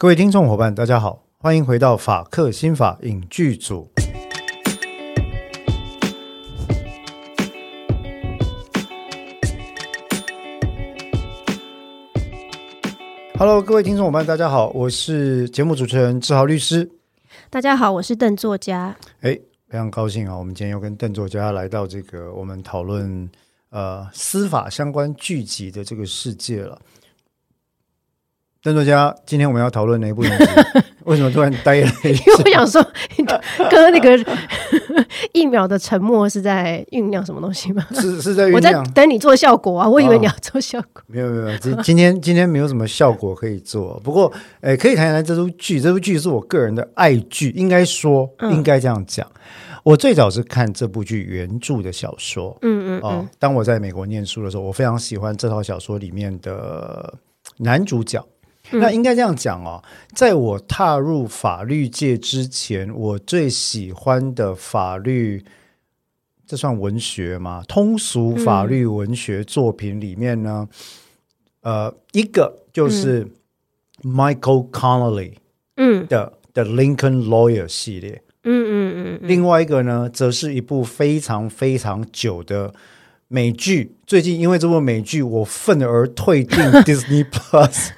各位听众伙伴，大家好，欢迎回到法克新法影剧组。Hello，各位听众伙伴，大家好，我是节目主持人志豪律师。大家好，我是邓作家。哎，非常高兴啊！我们今天又跟邓作家来到这个我们讨论呃司法相关剧集的这个世界了。邓作家，今天我们要讨论哪一部影集？为什么突然呆了？因为我想说，刚刚那个 一秒的沉默是在酝酿什么东西吗？是是在酝酿。我在等你做效果啊！我以为你要做效果。没有没有，今今天今天没有什么效果可以做。不过，哎，可以谈一谈这部剧。这部剧是我个人的爱剧，应该说应该这样讲。我最早是看这部剧原著的小说。嗯嗯哦，当我在美国念书的时候，我非常喜欢这套小说里面的男主角。那应该这样讲哦，在我踏入法律界之前，我最喜欢的法律，这算文学吗？通俗法律文学作品里面呢，呃，一个就是 Michael Connelly 嗯。的的 Lincoln Lawyer 系列，嗯嗯嗯，另外一个呢，则是一部非常非常久的。美剧最近因为这部美剧，我愤而退订 Disney Plus，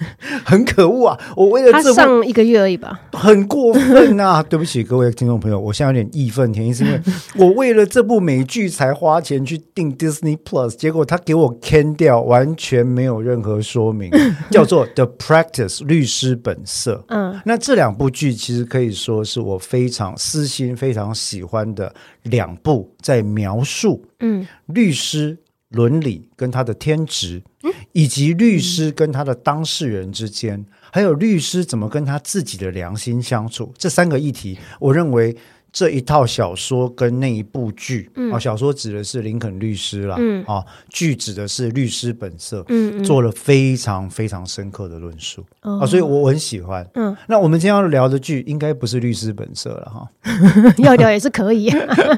很可恶啊！我为了这部上一个月而已吧，很过分啊！对不起各位听众朋友，我现在有点义愤填膺，是因为 我为了这部美剧才花钱去订 Disney Plus，结果他给我 can 掉，完全没有任何说明，叫做 The Practice 律师本色。嗯，那这两部剧其实可以说是我非常私心、非常喜欢的两部，在描述嗯律师。伦理跟他的天职，以及律师跟他的当事人之间，还有律师怎么跟他自己的良心相处，这三个议题，我认为。这一套小说跟那一部剧啊，小说指的是林肯律师啦，啊，剧指的是律师本色，嗯做了非常非常深刻的论述。啊，所以我很喜欢。嗯，那我们今天要聊的剧应该不是律师本色了哈，要聊也是可以。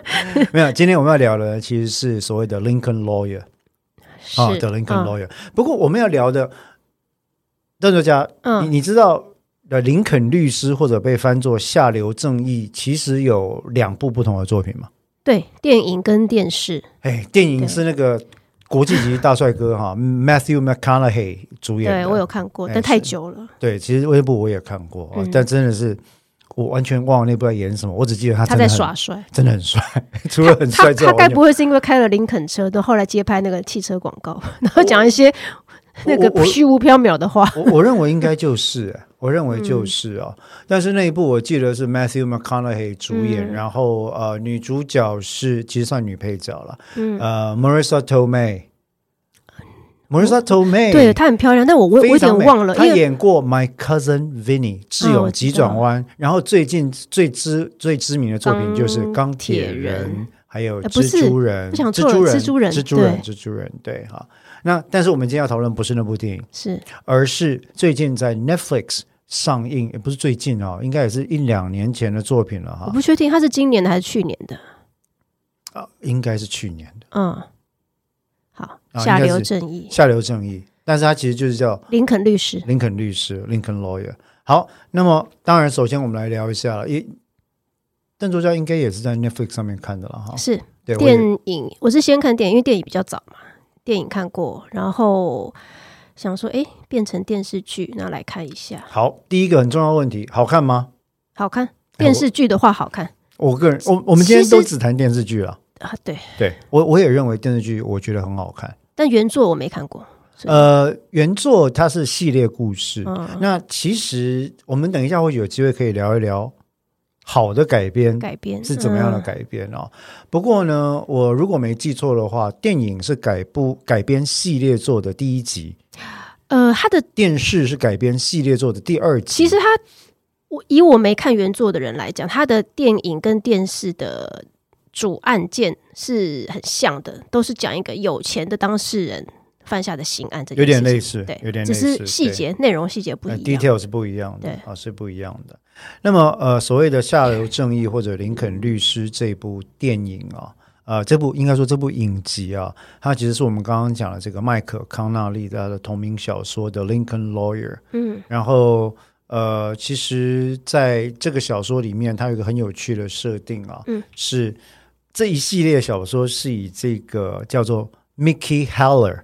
没有，今天我们要聊的其实是所谓的 Lincoln Lawyer 啊的 Lincoln Lawyer。不过我们要聊的邓作家，你你知道？的林肯律师或者被翻作下流正义，其实有两部不同的作品嘛？对，电影跟电视。哎，电影是那个国际级大帅哥哈，Matthew McConaughey 主演。对我有看过，但太久了。对，其实那部我也看过，但真的是我完全忘了那部在演什么，我只记得他他在耍帅，真的很帅。除了很帅之外，他该不会是因为开了林肯车，都后来接拍那个汽车广告，然后讲一些 那个虚无缥缈的话？我我认为应该就是。我认为就是啊，但是那一部我记得是 Matthew McConaughey 主演，然后呃，女主角是其实算女配角了，呃，Marissa Tomei，Marissa Tomei，对她很漂亮，但我我我有点忘了，她演过 My Cousin Vinny 智勇急转弯，然后最近最知最知名的作品就是钢铁人，还有蜘蛛人，蜘蛛人，蜘蛛人，蜘蛛人，蜘蛛人，对哈。那但是我们今天要讨论不是那部电影，是而是最近在 Netflix。上映也不是最近哦，应该也是一两年前的作品了哈。我不确定它是今年的还是去年的啊，应该是去年的。嗯，好，下流正义，下流正义，但是它其实就是叫林肯律师，林肯律师，Lincoln Lawyer。好，那么当然，首先我们来聊一下了，因邓作家应该也是在 Netflix 上面看的了哈。是电影，我是先看电影，因为电影比较早嘛，电影看过，然后。想说，哎，变成电视剧，那来看一下。好，第一个很重要问题，好看吗？好看，电视剧的话好看。我个人，我我们今天都只谈电视剧了。啊，对，对我我也认为电视剧我觉得很好看，但原作我没看过。呃，原作它是系列故事，那其实我们等一下会有机会可以聊一聊。好的改编，改编是怎么样的改编哦？不过呢，我如果没记错的话，电影是改部改编系列作的第一集。呃，他的电视是改编系列作的第二集。其实他，我以我没看原作的人来讲，他的电影跟电视的主案件是很像的，都是讲一个有钱的当事人。犯下的刑案，这有点类似，对，有点只是细节内容细节不一样，detail 是不一样的，啊，是不一样的。那么，呃，所谓的《下流正义》或者《林肯律师》这部电影啊，呃，这部应该说这部影集啊，它其实是我们刚刚讲的这个麦克康纳利他的同名小说的《Lincoln Lawyer》，嗯，然后呃，其实在这个小说里面，它有一个很有趣的设定啊，嗯，是这一系列小说是以这个叫做 Mickey Haller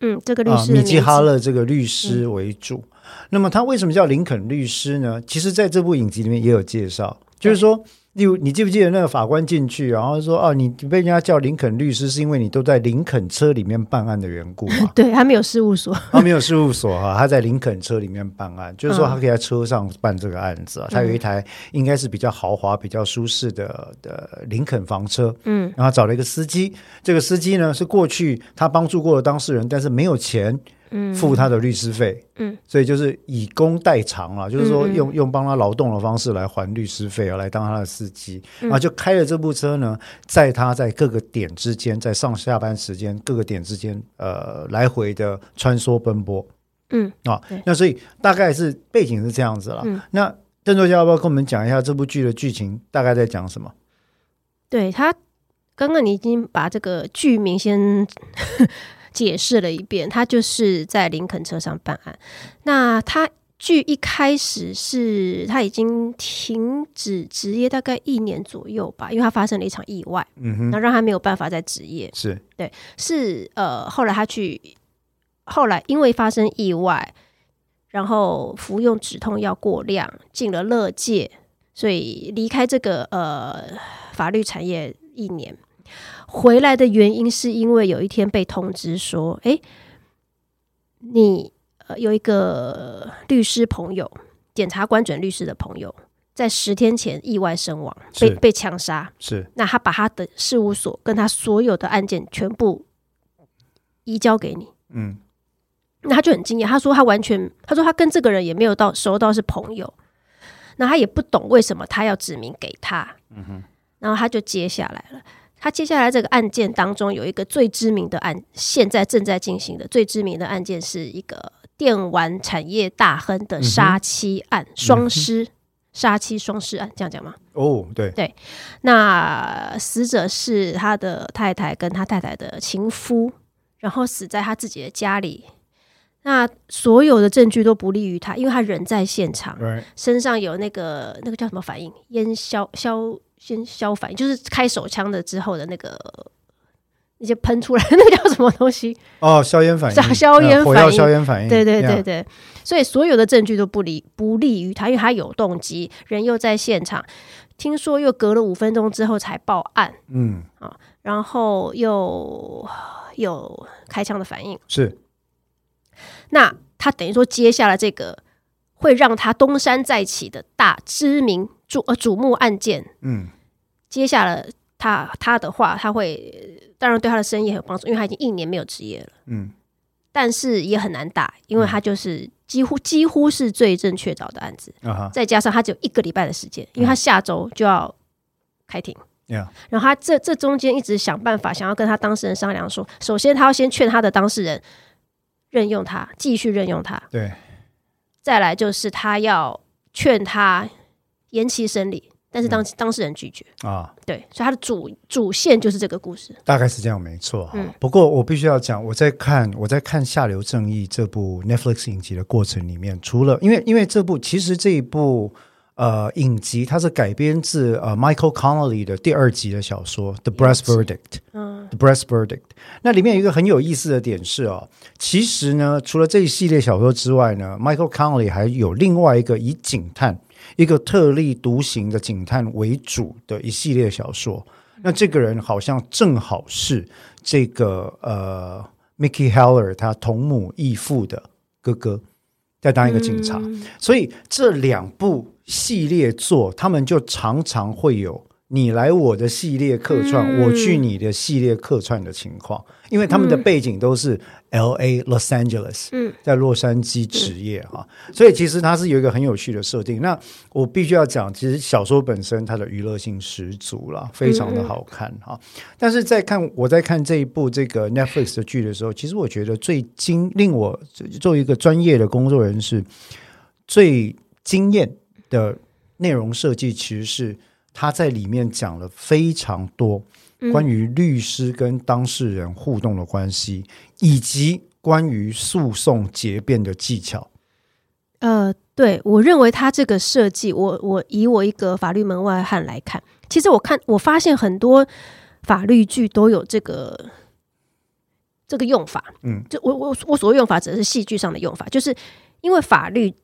嗯，这个律啊，师米基哈勒这个律师为主。那么他为什么叫林肯律师呢？其实在这部影集里面也有介绍，就是说。例如，你记不记得那个法官进去，然后说：“哦，你被人家叫林肯律师，是因为你都在林肯车里面办案的缘故嘛？” 对他没有事务所，他没有事务所哈，他在林肯车里面办案，就是说他可以在车上办这个案子啊。他有一台应该是比较豪华、比较舒适的的林肯房车，嗯，然后找了一个司机。这个司机呢是过去他帮助过的当事人，但是没有钱。付他的律师费，嗯，所以就是以工代偿啊，就是说嗯嗯。用用帮他劳动的方式来还律师费啊，来当他的司机，然后就开了这部车呢，在他在各个点之间，在上下班时间各个点之间，呃，来回的穿梭奔波。嗯，啊。那所以大概是背景是这样子了。嗯。那邓作家要不要跟我们讲一下这部剧的剧情大概在讲什么？对他刚刚你已经把这个剧名先解释了一遍，他就是在林肯车上办案。那他据一开始是他已经停止职业大概一年左右吧，因为他发生了一场意外，嗯哼，那让他没有办法再职业。是对是呃，后来他去，后来因为发生意外，然后服用止痛药过量，进了乐界，所以离开这个呃法律产业一年。回来的原因是因为有一天被通知说，诶，你呃有一个律师朋友，检察官准律师的朋友，在十天前意外身亡，被被枪杀。是。那他把他的事务所跟他所有的案件全部移交给你，嗯。那他就很惊讶，他说他完全，他说他跟这个人也没有到熟到是朋友，那他也不懂为什么他要指名给他，嗯哼。然后他就接下来了。他接下来这个案件当中有一个最知名的案，现在正在进行的最知名的案件是一个电玩产业大亨的杀妻案，双尸杀妻双尸案，这样讲吗？哦对对那死者是他的太太跟他太太的情夫，然后死在他自己的家里。那所有的证据都不利于他，因为他人在现场身上有那个那个叫什么反应？烟消消先消反应，就是开手枪的之后的那个那些喷出来 那个叫什么东西？哦硝烟反应。硝硝烟呃火药反应硝烟反应对对对对，所以所有的证据都不利不利于他，因为他有动机，人又在现场，听说又隔了五分钟之后才报案，嗯。啊然后又有开枪的反应，是。那他等于说接下了这个会让他东山再起的大知名瞩呃瞩目案件，嗯。接下了他他的话，他会当然对他的生意很有帮助，因为他已经一年没有职业了。嗯。但是也很难打，因为他就是几乎几乎是最正确凿的案子，再加上他只有一个礼拜的时间，因为他下周就要开庭。，yeah。然后他这这中间一直想办法，想要跟他当事人商量说，首先他要先劝他的当事人任用他，继续任用他；对。再来就是他要劝他延期审理，但是当、当事人拒绝。啊。对，所以他的主主线就是这个故事。大概是这样，没错哈。嗯不过我必须要讲，我在看我在看《下流正义》这部 Netflix 影集的过程里面，除了因为因为这部其实这一部呃影集它是改编自呃 Michael Connolly 的第二集的小说《The Breast Verdict》。嗯 The Breast Verdict。那里面有一个很有意思的点是哦，其实呢，除了这一系列小说之外呢，Michael Connolly 还有另外一个以警探，一个特立独行的警探为主的一系列小说。那这个人好像正好是这个呃 Mickey Heller 他同母异父的哥哥，在当一个警察。嗯所以这两部系列作，他们就常常会有你来我的系列客串，嗯。我去你的系列客串的情况，因为他们的背景都是 L A Los Angeles，嗯，在洛杉矶职业哈、所以其实它是有一个很有趣的设定。那我必须要讲，其实小说本身它的娱乐性十足了，非常的好看哈、但是在看我在看这一部这个 Netflix 的剧的时候，其实我觉得最惊令我作为一个专业的工作人士最惊艳的内容设计，其实是他在里面讲了非常多关于律师跟当事人互动的关系，以及关于诉讼结辩的技巧。呃，对我认为他这个设计，我我以我一个法律门外汉来看，其实我看我发现很多法律剧都有这个这个用法，嗯，就我我我所谓用法指的是戏剧上的用法，就是因为法律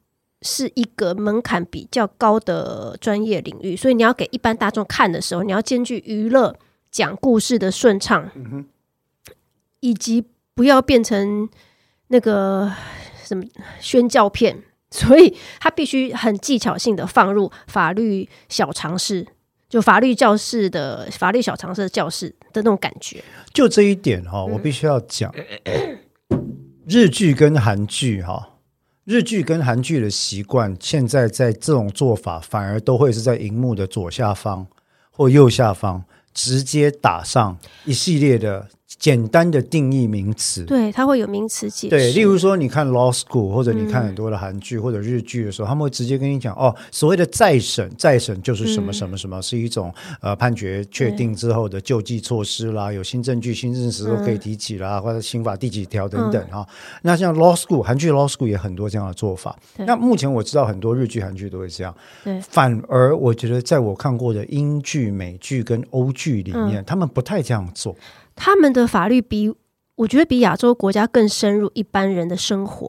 是一个门槛比较高的专业领域，所以你要给一般大众看的时候，你要兼具娱乐、讲故事的顺畅，以及不要变成那个什么宣教片，所以他必须很技巧性的放入法律小常识，就法律教室的法律小常识的教室的那种感觉。就这一点哈、我必须要讲，日剧跟韩剧哈、日剧跟韩剧的习惯，现在在这种做法反而都会是在荧幕的左下方或右下方直接打上一系列的简单的定义名词。对，它会有名词解释。对，例如说，你看 law school，或者你看很多的韩剧或者日剧的时候，他们会直接跟你讲，哦，所谓的再审，再审就是什么什么什么，是一种呃判决确定之后的救济措施啦，有新证据、新事实都可以提起啦，或者刑法第几条等等啊。那像 law school，韩剧 law school 也很多这样的做法。那目前我知道很多日剧、韩剧都会这样，对反而我觉得在我看过的英剧、美剧跟欧剧里面，他们不太这样做。他们的法律比我觉得比亚洲国家更深入一般人的生活。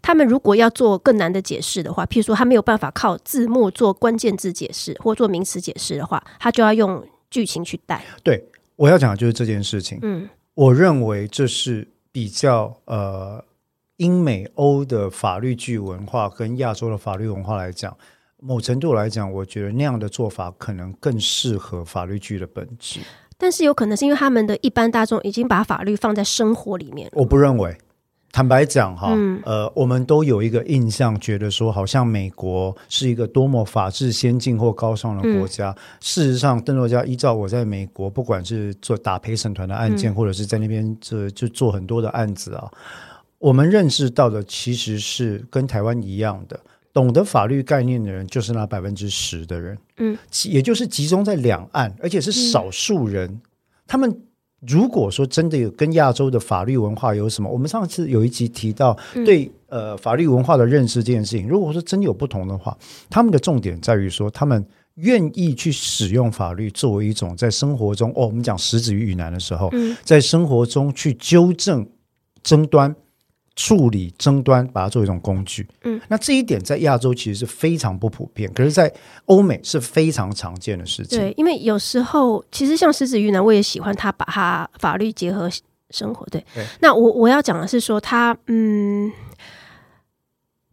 他们如果要做更难的解释的话，譬如说他没有办法靠字幕做关键字解释或做名词解释的话，他就要用剧情去带。对，我要讲的就是这件事情。嗯，我认为这是比较呃英美欧的法律剧文化跟亚洲的法律文化来讲，某程度来讲，我觉得那样的做法可能更适合法律剧的本质。但是有可能是因为他们的一般大众已经把法律放在生活里面。我不认为。坦白讲哈，嗯呃，我们都有一个印象，觉得说好像美国是一个多么法治先进或高尚的国家。事实上，邓作家依照我在美国，不管是做打陪审团的案件，或者是在那边这就做很多的案子啊，我们认识到的其实是跟台湾一样的，懂得法律概念的人就是那百分之十的人，嗯，也就是集中在两岸，而且是少数人。他们如果说真的有跟亚洲的法律文化有什么，我们上次有一集提到对、呃法律文化的认识这件事情，如果说真有不同的话，他们的重点在于说他们。愿意去使用法律作为一种在生活中，哦，我们讲食指与语难的时候，嗯在生活中去纠正争端、处理争端，把它作为一种工具。嗯，那这一点在亚洲其实是非常不普遍，可是，在欧美是非常常见的事情。对，因为有时候其实像狮子鱼呢，我也喜欢他把他法律结合生活。对，对那我我要讲的是说他嗯，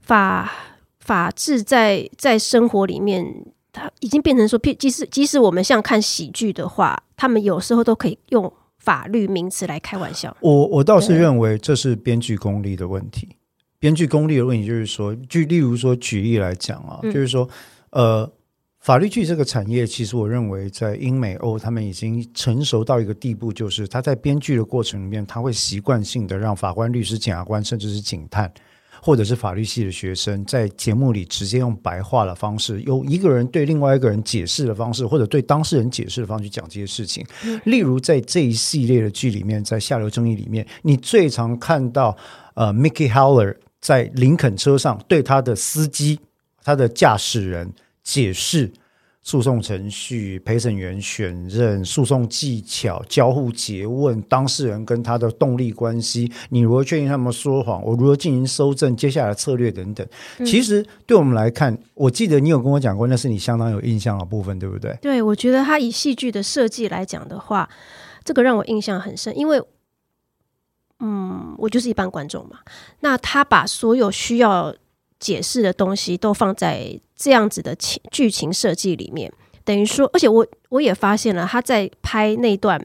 法法治在在生活里面，它已经变成说，譬即使即使我们像看喜剧的话，他们有时候都可以用法律名词来开玩笑。我我倒是对认为这是编剧功力的问题。编剧功力的问题就是说，就例如说举例来讲啊，嗯就是说，呃，法律剧这个产业，其实我认为在英美欧，他们已经成熟到一个地步，就是他在编剧的过程里面，他会习惯性的让法官、律师、检察官，甚至是警探。或者是法律系的学生，在节目里直接用白话的方式，由一个人对另外一个人解释的方式，或者对当事人解释的方式去讲这些事情。例如在这一系列的剧里面，在《下流正义》里面，你最常看到呃，Mickey Haller 在林肯车上对他的司机、他的驾驶人解释诉讼程序、陪审员选任、诉讼技巧、交互诘问、当事人跟他的动力关系，你如何确定他们说谎？我如何进行搜证？接下来策略等等。其实对我们来看，我记得你有跟我讲过，那是你相当有印象的部分，对不对？对，我觉得他以戏剧的设计来讲的话，这个让我印象很深，因为，嗯，我就是一般观众嘛。那他把所有需要解释的东西都放在这样子的情剧情设计里面，等于说，而且我我也发现了，他在拍那段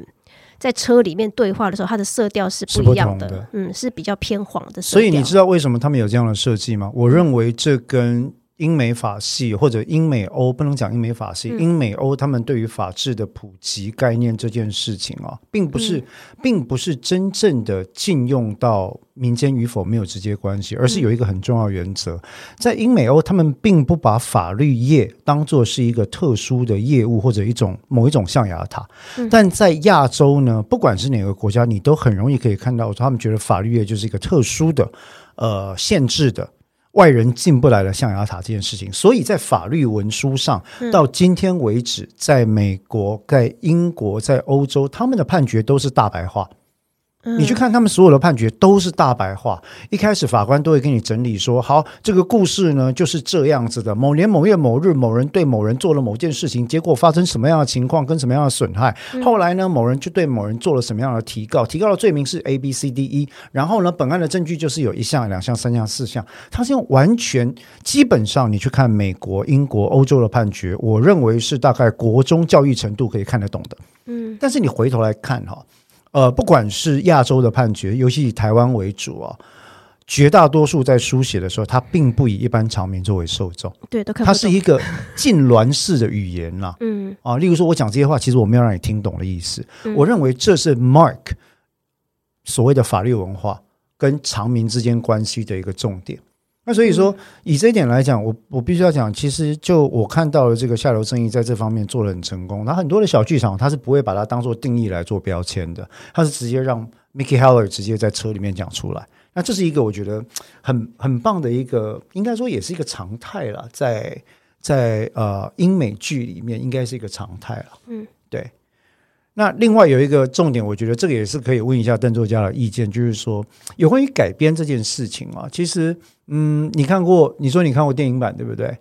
在车里面对话的时候，它的色调是是不不一样的，的嗯，是比较偏黄的色调。所以你知道为什么他们有这样的设计吗？我认为这跟英美法系或者英美欧不能讲英美法系，嗯。英美欧他们对于法治的普及概念这件事情啊，并不是，并不是真正的禁用到民间与否没有直接关系，而是有一个很重要原则，在英美欧他们并不把法律业当做是一个特殊的业务或者一种某一种象牙塔，但在亚洲呢，不管是哪个国家，你都很容易可以看到，他们觉得法律业就是一个特殊的。呃，限制的外人进不来的象牙塔这件事情。所以在法律文书上，到今天为止，在美国、在英国、在欧洲，他们的判决都是大白话。你去看他们所有的判决都是大白话，一开始法官都会给你整理说：好，这个故事呢就是这样子的。某年某月某日，某人对某人做了某件事情，结果发生什么样的情况，跟什么样的损害。后来呢，某人就对某人做了什么样的提告，提告的罪名是 A B C D E。然后呢，本案的证据就是有一项、两项、三项、四项。他是用完全基本上，你去看美国、英国、欧洲的判决，我认为是大概国中教育程度可以看得懂的。嗯，但是你回头来看哈。呃，不管是亚洲的判决，尤其以台湾为主啊，绝大多数在书写的时候，它并不以一般常民作为受众，对，都它是一个痉挛式的语言啦。嗯啊，例如说，我讲这些话，其实我没有让你听懂的意思。我认为这是 Mark 所谓的法律文化跟常民之间关系的一个重点。那所以说，以这一点来讲，我我必须要讲，其实就我看到了这个下流生意在这方面做的很成功。那很多的小剧场，他是不会把它当做定义来做标签的，他是直接让 Mickey Heller 直接在车里面讲出来。那这是一个我觉得很很棒的一个，应该说也是一个常态了，在在呃英美剧里面应该是一个常态了。嗯，对。那另外有一个重点，我觉得这个也是可以问一下邓作家的意见，就是说有关于改编这件事情啊，其实。嗯，你看过？你说你看过电影版对不对？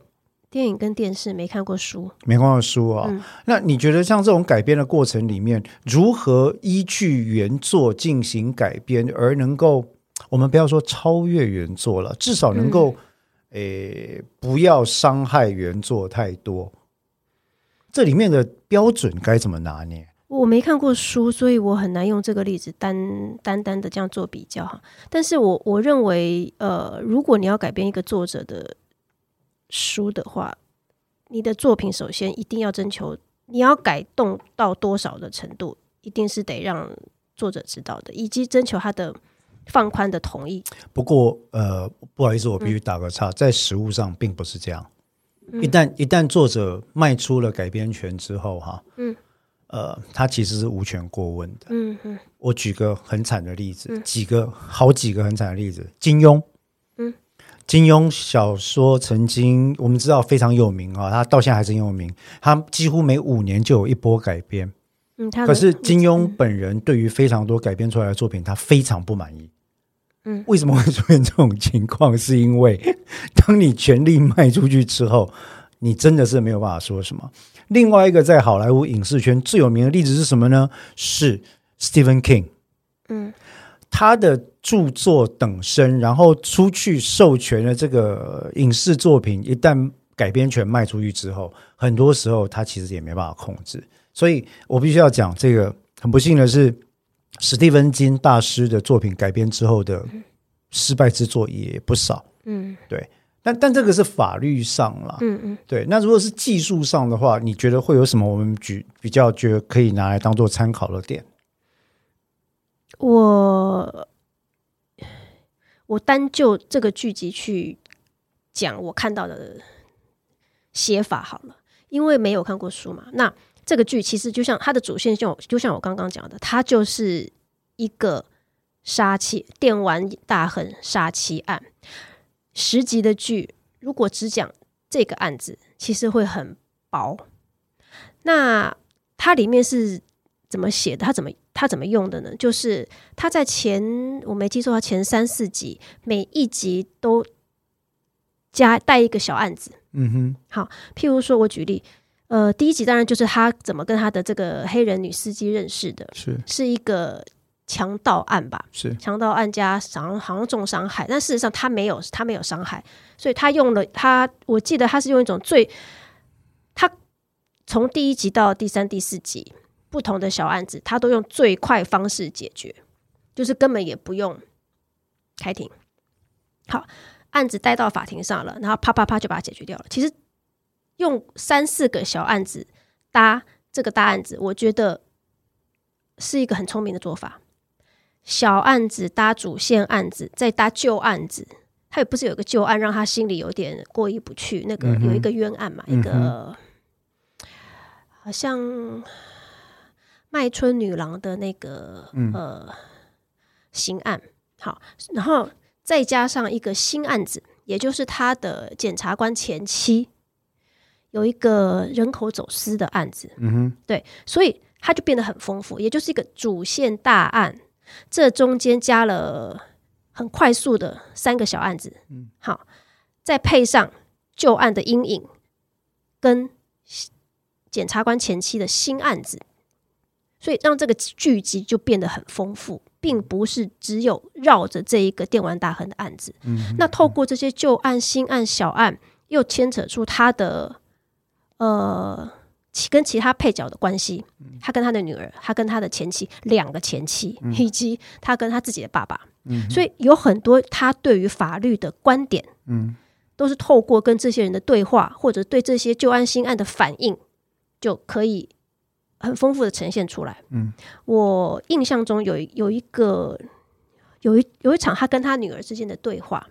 电影跟电视没看过书，没看过书啊。那你觉得像这种改编的过程里面，如何依据原作进行改编，而能够我们不要说超越原作了，至少能够诶不要伤害原作太多？这里面的标准该怎么拿捏？我没看过书，所以我很难用这个例子单单单的这样做比较哈。但是我我认为，呃，如果你要改编一个作者的书的话，你的作品首先一定要征求你要改动到多少的程度，一定是得让作者知道的，以及征求他的放宽的同意。不过，呃，不好意思，我必须打个岔，在实物上并不是这样。一旦一旦作者卖出了改编权之后，哈，嗯。呃，他其实是无权过问的。嗯嗯，我举个很惨的例子，几个好几个很惨的例子。金庸，嗯，金庸小说曾经我们知道非常有名啊，他到现在还是很有名。他几乎每五年就有一波改编。嗯，可是金庸本人对于非常多改编出来的作品，他非常不满意。嗯，为什么会出现这种情况？是因为当你权力卖出去之后，你真的是没有办法说什么。另外一个在好莱坞影视圈最有名的例子是什么呢？是 Stephen King。嗯，他的著作等身，然后出去授权的这个影视作品，一旦改编权卖出去之后，很多时候他其实也没办法控制。所以我必须要讲，这个很不幸的是，史蒂芬金大师的作品改编之后的失败之作也不少。嗯，对。但但这个是法律上了，嗯嗯，对。那如果是技术上的话，你觉得会有什么？我们举比较觉得可以拿来当做参考的点。我我单就这个剧集去讲我看到的写法好了，因为没有看过书嘛。那这个剧其实就像它的主线，就就像我刚刚讲的，它就是一个杀妻电玩大亨杀妻案。十集的剧，如果只讲这个案子，其实会很薄。那它里面是怎么写的？它怎么它怎么用的呢？就是它在前我没记错，它前三四集每一集都加带一个小案子。嗯哼，好，譬如说我举例，呃，第一集当然就是他怎么跟他的这个黑人女司机认识的，是是一个。强盗案吧，是强盗案加好像好像重伤害，但事实上他没有他没有伤害，所以他用了他，我记得他是用一种最，他从第一集到第三、第四集不同的小案子，他都用最快方式解决，就是根本也不用开庭。好，案子带到法庭上了，然后啪啪啪就把它解决掉了。其实用三四个小案子搭这个大案子，我觉得是一个很聪明的做法。小案子搭主线案子，再搭旧案子，他也不是有个旧案让他心里有点过意不去。那个有一个冤案嘛，一个好像麦春女郎的那个呃刑案。好，然后再加上一个新案子，也就是他的检察官前妻，有一个人口走私的案子。嗯哼，对，所以他就变得很丰富，也就是一个主线大案，这中间加了很快速的三个小案子。嗯，好，再配上旧案的阴影，跟检察官前期的新案子，所以让这个剧集就变得很丰富，并不是只有绕着这一个电玩大亨的案子。嗯，那透过这些旧案、新案、小案，又牵扯出他的呃其跟其他配角的关系，他跟他的女儿，他跟他的前妻，两个前妻，以及他跟他自己的爸爸。嗯所以有很多他对于法律的观点，嗯，都是透过跟这些人的对话，或者对这些旧案新案的反应，就可以很丰富的呈现出来。嗯，我印象中有一有一个有一有一场他跟他女儿之间的对话，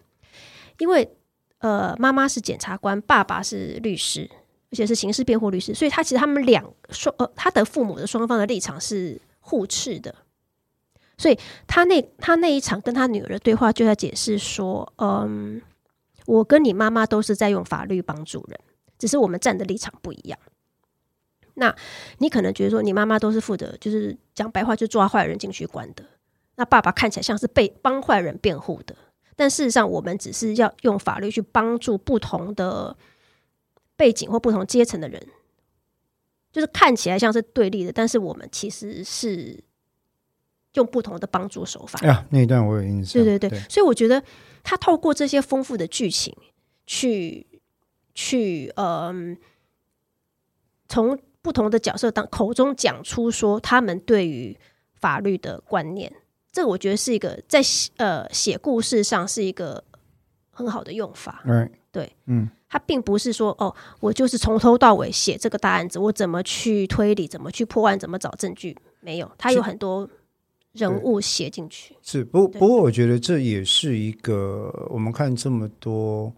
因为呃妈妈是检察官，爸爸是律师，而且是刑事辩护律师，所以他其实他们两双呃他的父母的双方的立场是互斥的。所以他那他那一场跟他女儿的对话，就在解释说，嗯，我跟你妈妈都是在用法律帮助人，只是我们站的立场不一样。那你可能觉得说，你妈妈都是负责，就是讲白话，就抓坏人进去关的。那爸爸看起来像是被帮坏人辩护的，但事实上，我们只是要用法律去帮助不同的背景或不同阶层的人，就是看起来像是对立的，但是我们其实是用不同的帮助手法。哎呀，那一段我有印象。对对对，所以我觉得他透过这些丰富的剧情去去嗯，从不同的角色当口中讲出说他们对于法律的观念，这个我觉得是一个在写呃写故事上是一个很好的用法。Right，对，嗯，他并不是说哦，我就是从头到尾写这个大案子，我怎么去推理，怎么去破案，怎么找证据，没有，他有很多人物写进去。是不对。不过，我觉得这也是一个我们看这么多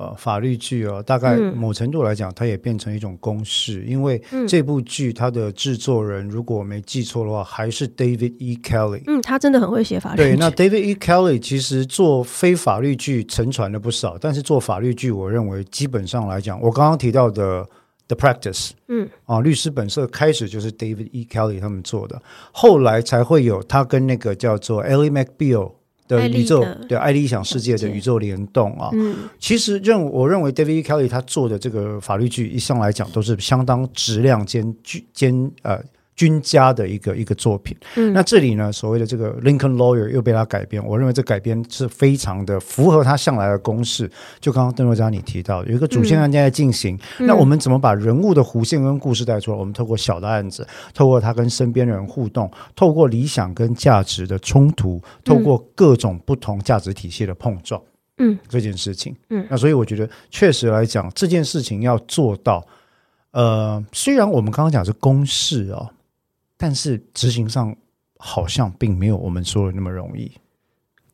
呃法律剧啊，大概嗯某程度来讲，它也变成一种公式，因为嗯这部剧它的制作人如果我没记错的话，还是 David E. Kelly。嗯，他真的很会写法律对，那 David E. Kelly 其实做非法律剧沉船了不少，但是做法律剧，我认为基本上来讲，我刚刚提到的 The Practice，嗯啊，律师本色开始就是 David E. Kelly 他们做的，后来才会有他跟那个叫做 Ellie McBeal 的宇宙的对爱理想世界的宇宙联动啊。嗯其实认我认为 David E. Kelly 他做的这个法律剧一向来讲都是相当质量兼具兼呃均家的一个一个作品。嗯那这里呢，所谓的这个 Lincoln Lawyer 又被他改编，我认为这改编是非常的符合他向来的公式。就刚刚邓若佳你提到，有一个主线案件在进行，嗯那我们怎么把人物的弧线跟故事带出来？我们透过小的案子，透过他跟身边人互动，透过理想跟价值的冲突，透过各种不同价值体系的碰撞。嗯这件事情。嗯那所以我觉得确实来讲，这件事情要做到，呃，虽然我们刚刚讲是公式哦，但是执行上好像并没有我们说的那么容易。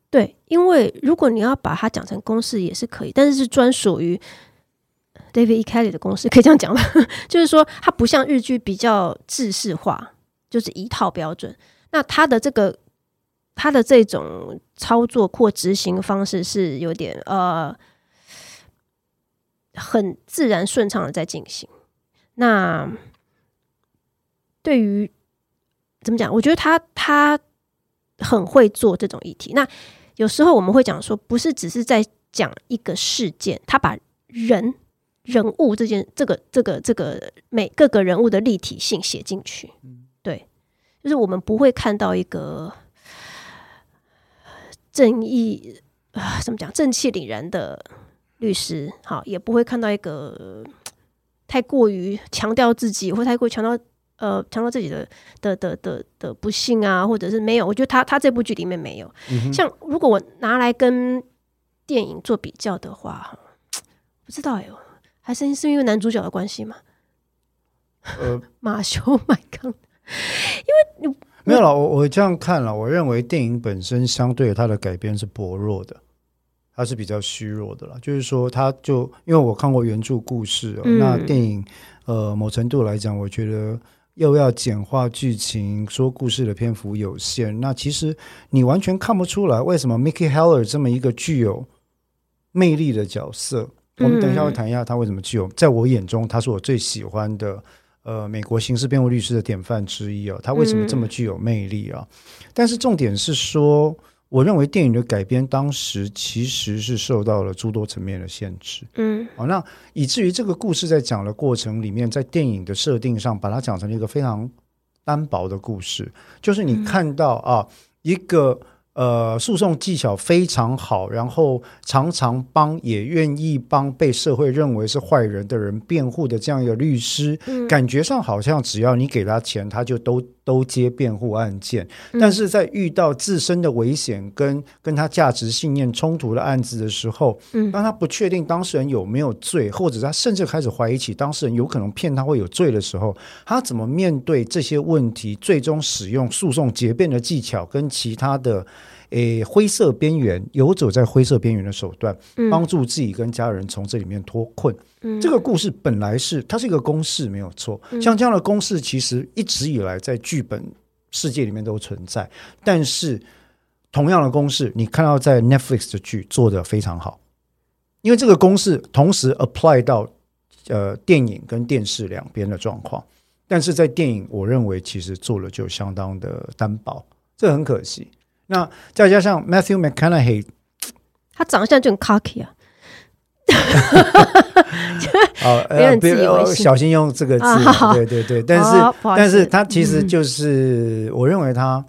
对，因为如果你要把它讲成公式也是可以，但是是专属于 David E. Kelly 的公式，可以这样讲吗？就是说，它不像日剧比较制式化，就是一套标准。那它的这个它的这种操作或执行方式是有点呃很自然顺畅的在进行。那对于怎么讲？我觉得他他很会做这种议题。那有时候我们会讲说，不是只是在讲一个事件，他把人人物这件这个这个这个每各个人物的立体性写进去。对，就是我们不会看到一个正义啊，怎么讲正气凛然的律师，好，也不会看到一个太过于强调自己或太过强调。呃，强调自己的的的的的不幸啊，或者是没有，我觉得他他这部剧里面没有。像如果我拿来跟电影做比较的话，不知道哎，还是是因为男主角的关系吗？呃，马修麦康，没有了，我我这样看了，我认为电影本身相对它的改编是薄弱的。它是比较虚弱的啦，就是说，它就因为我看过原著故事、哦嗯那电影呃某程度来讲，我觉得又要简化剧情，说故事的篇幅有限，那其实你完全看不出来为什么 Mickey Heller 这么一个具有魅力的角色。我们等一下会谈一下他为什么具有，在我眼中他是我最喜欢的，呃，美国刑事辩护律师的典范之一哦。他为什么这么具有魅力啊？但是重点是说，我认为电影的改编当时其实是受到了诸多层面的限制。嗯，好，那以至于这个故事在讲的过程里面，在电影的设定上，把它讲成了一个非常单薄的故事，就是你看到啊一个。呃，诉讼技巧非常好，然后常常帮也愿意帮被社会认为是坏人的人辩护的这样一个律师，感觉上好像只要你给他钱，他就都都接辩护案件。但是在遇到自身的危险跟跟他价值信念冲突的案子的时候，当他不确定当事人有没有罪，或者他甚至开始怀疑起当事人有可能骗他会有罪的时候，他怎么面对这些问题？最终使用诉讼结辩的技巧跟其他的。诶，灰色边缘游走在灰色边缘的手段，帮助自己跟家人从这里面脱困。这个故事本来是它是一个公式，没有错。像这样的公式，其实一直以来在剧本世界里面都存在。但是同样的公式，你看到在 Netflix 的剧做的非常好，因为这个公式同时 apply 到呃电影跟电视两边的状况。但是在电影，我认为其实做了就相当的单薄，这很可惜。那再加上 Matthew McConaughey，他长相就很 cocky 啊。好 别小心用这个字。对对对，但是但是他其实就是，我认为他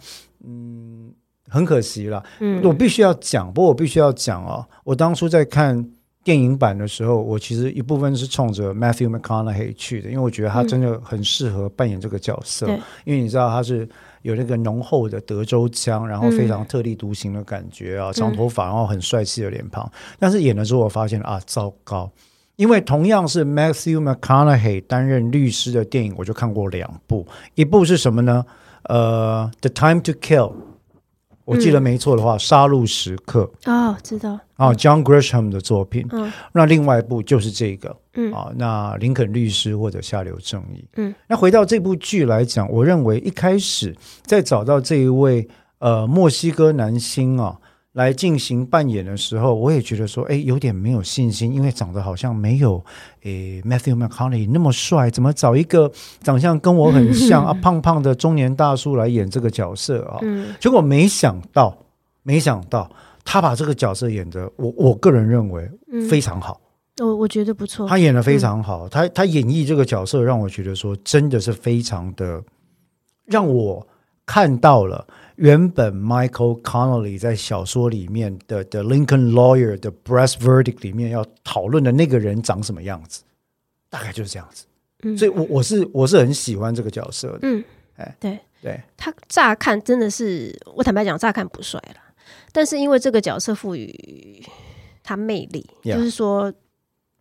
嗯很可惜了。嗯，我必须要讲，不过我必须要讲哦，我当初在看电影版的时候，我其实一部分是冲着 Matthew McConaughey 去的，因为我觉得他真的很适合扮演这个角色。因为你知道他是。有那个浓厚的德州腔，然后非常特立独行的感觉啊，长头发，然后很帅气的脸庞。但是演了之后，我发现啊，糟糕！因为同样是 Matthew McConaughey 担任律师的电影，我就看过两部，一部是什么呢？呃，《The Time to Kill》。我记得没错的话，《杀戮时刻》哦，知道啊，John Grisham 的作品。嗯，那另外一部就是这个，嗯啊，那林肯律师或者下流正义。嗯，那回到这部剧来讲，我认为一开始在找到这一位呃墨西哥男星啊。来进行扮演的时候，我也觉得说，哎，有点没有信心，因为长得好像没有诶 Matthew McConaughey 那么帅，怎么找一个长相跟我很像 啊胖胖的中年大叔来演这个角色啊？结果没想到，没想到他把这个角色演的，我我个人认为非常好。我我觉得不错，他演的非常好，他他演绎这个角色让我觉得说，真的是非常的让我看到了。原本 Michael Connolly 在小说里面的的 Lincoln Lawyer 的 Breast Verdict 里面要讨论的那个人长什么样子，大概就是这样子。嗯，所以，我我是我是很喜欢这个角色的。嗯，哎，对对，他乍看真的是，我坦白讲，乍看不帅了，但是因为这个角色赋予他魅力，就是说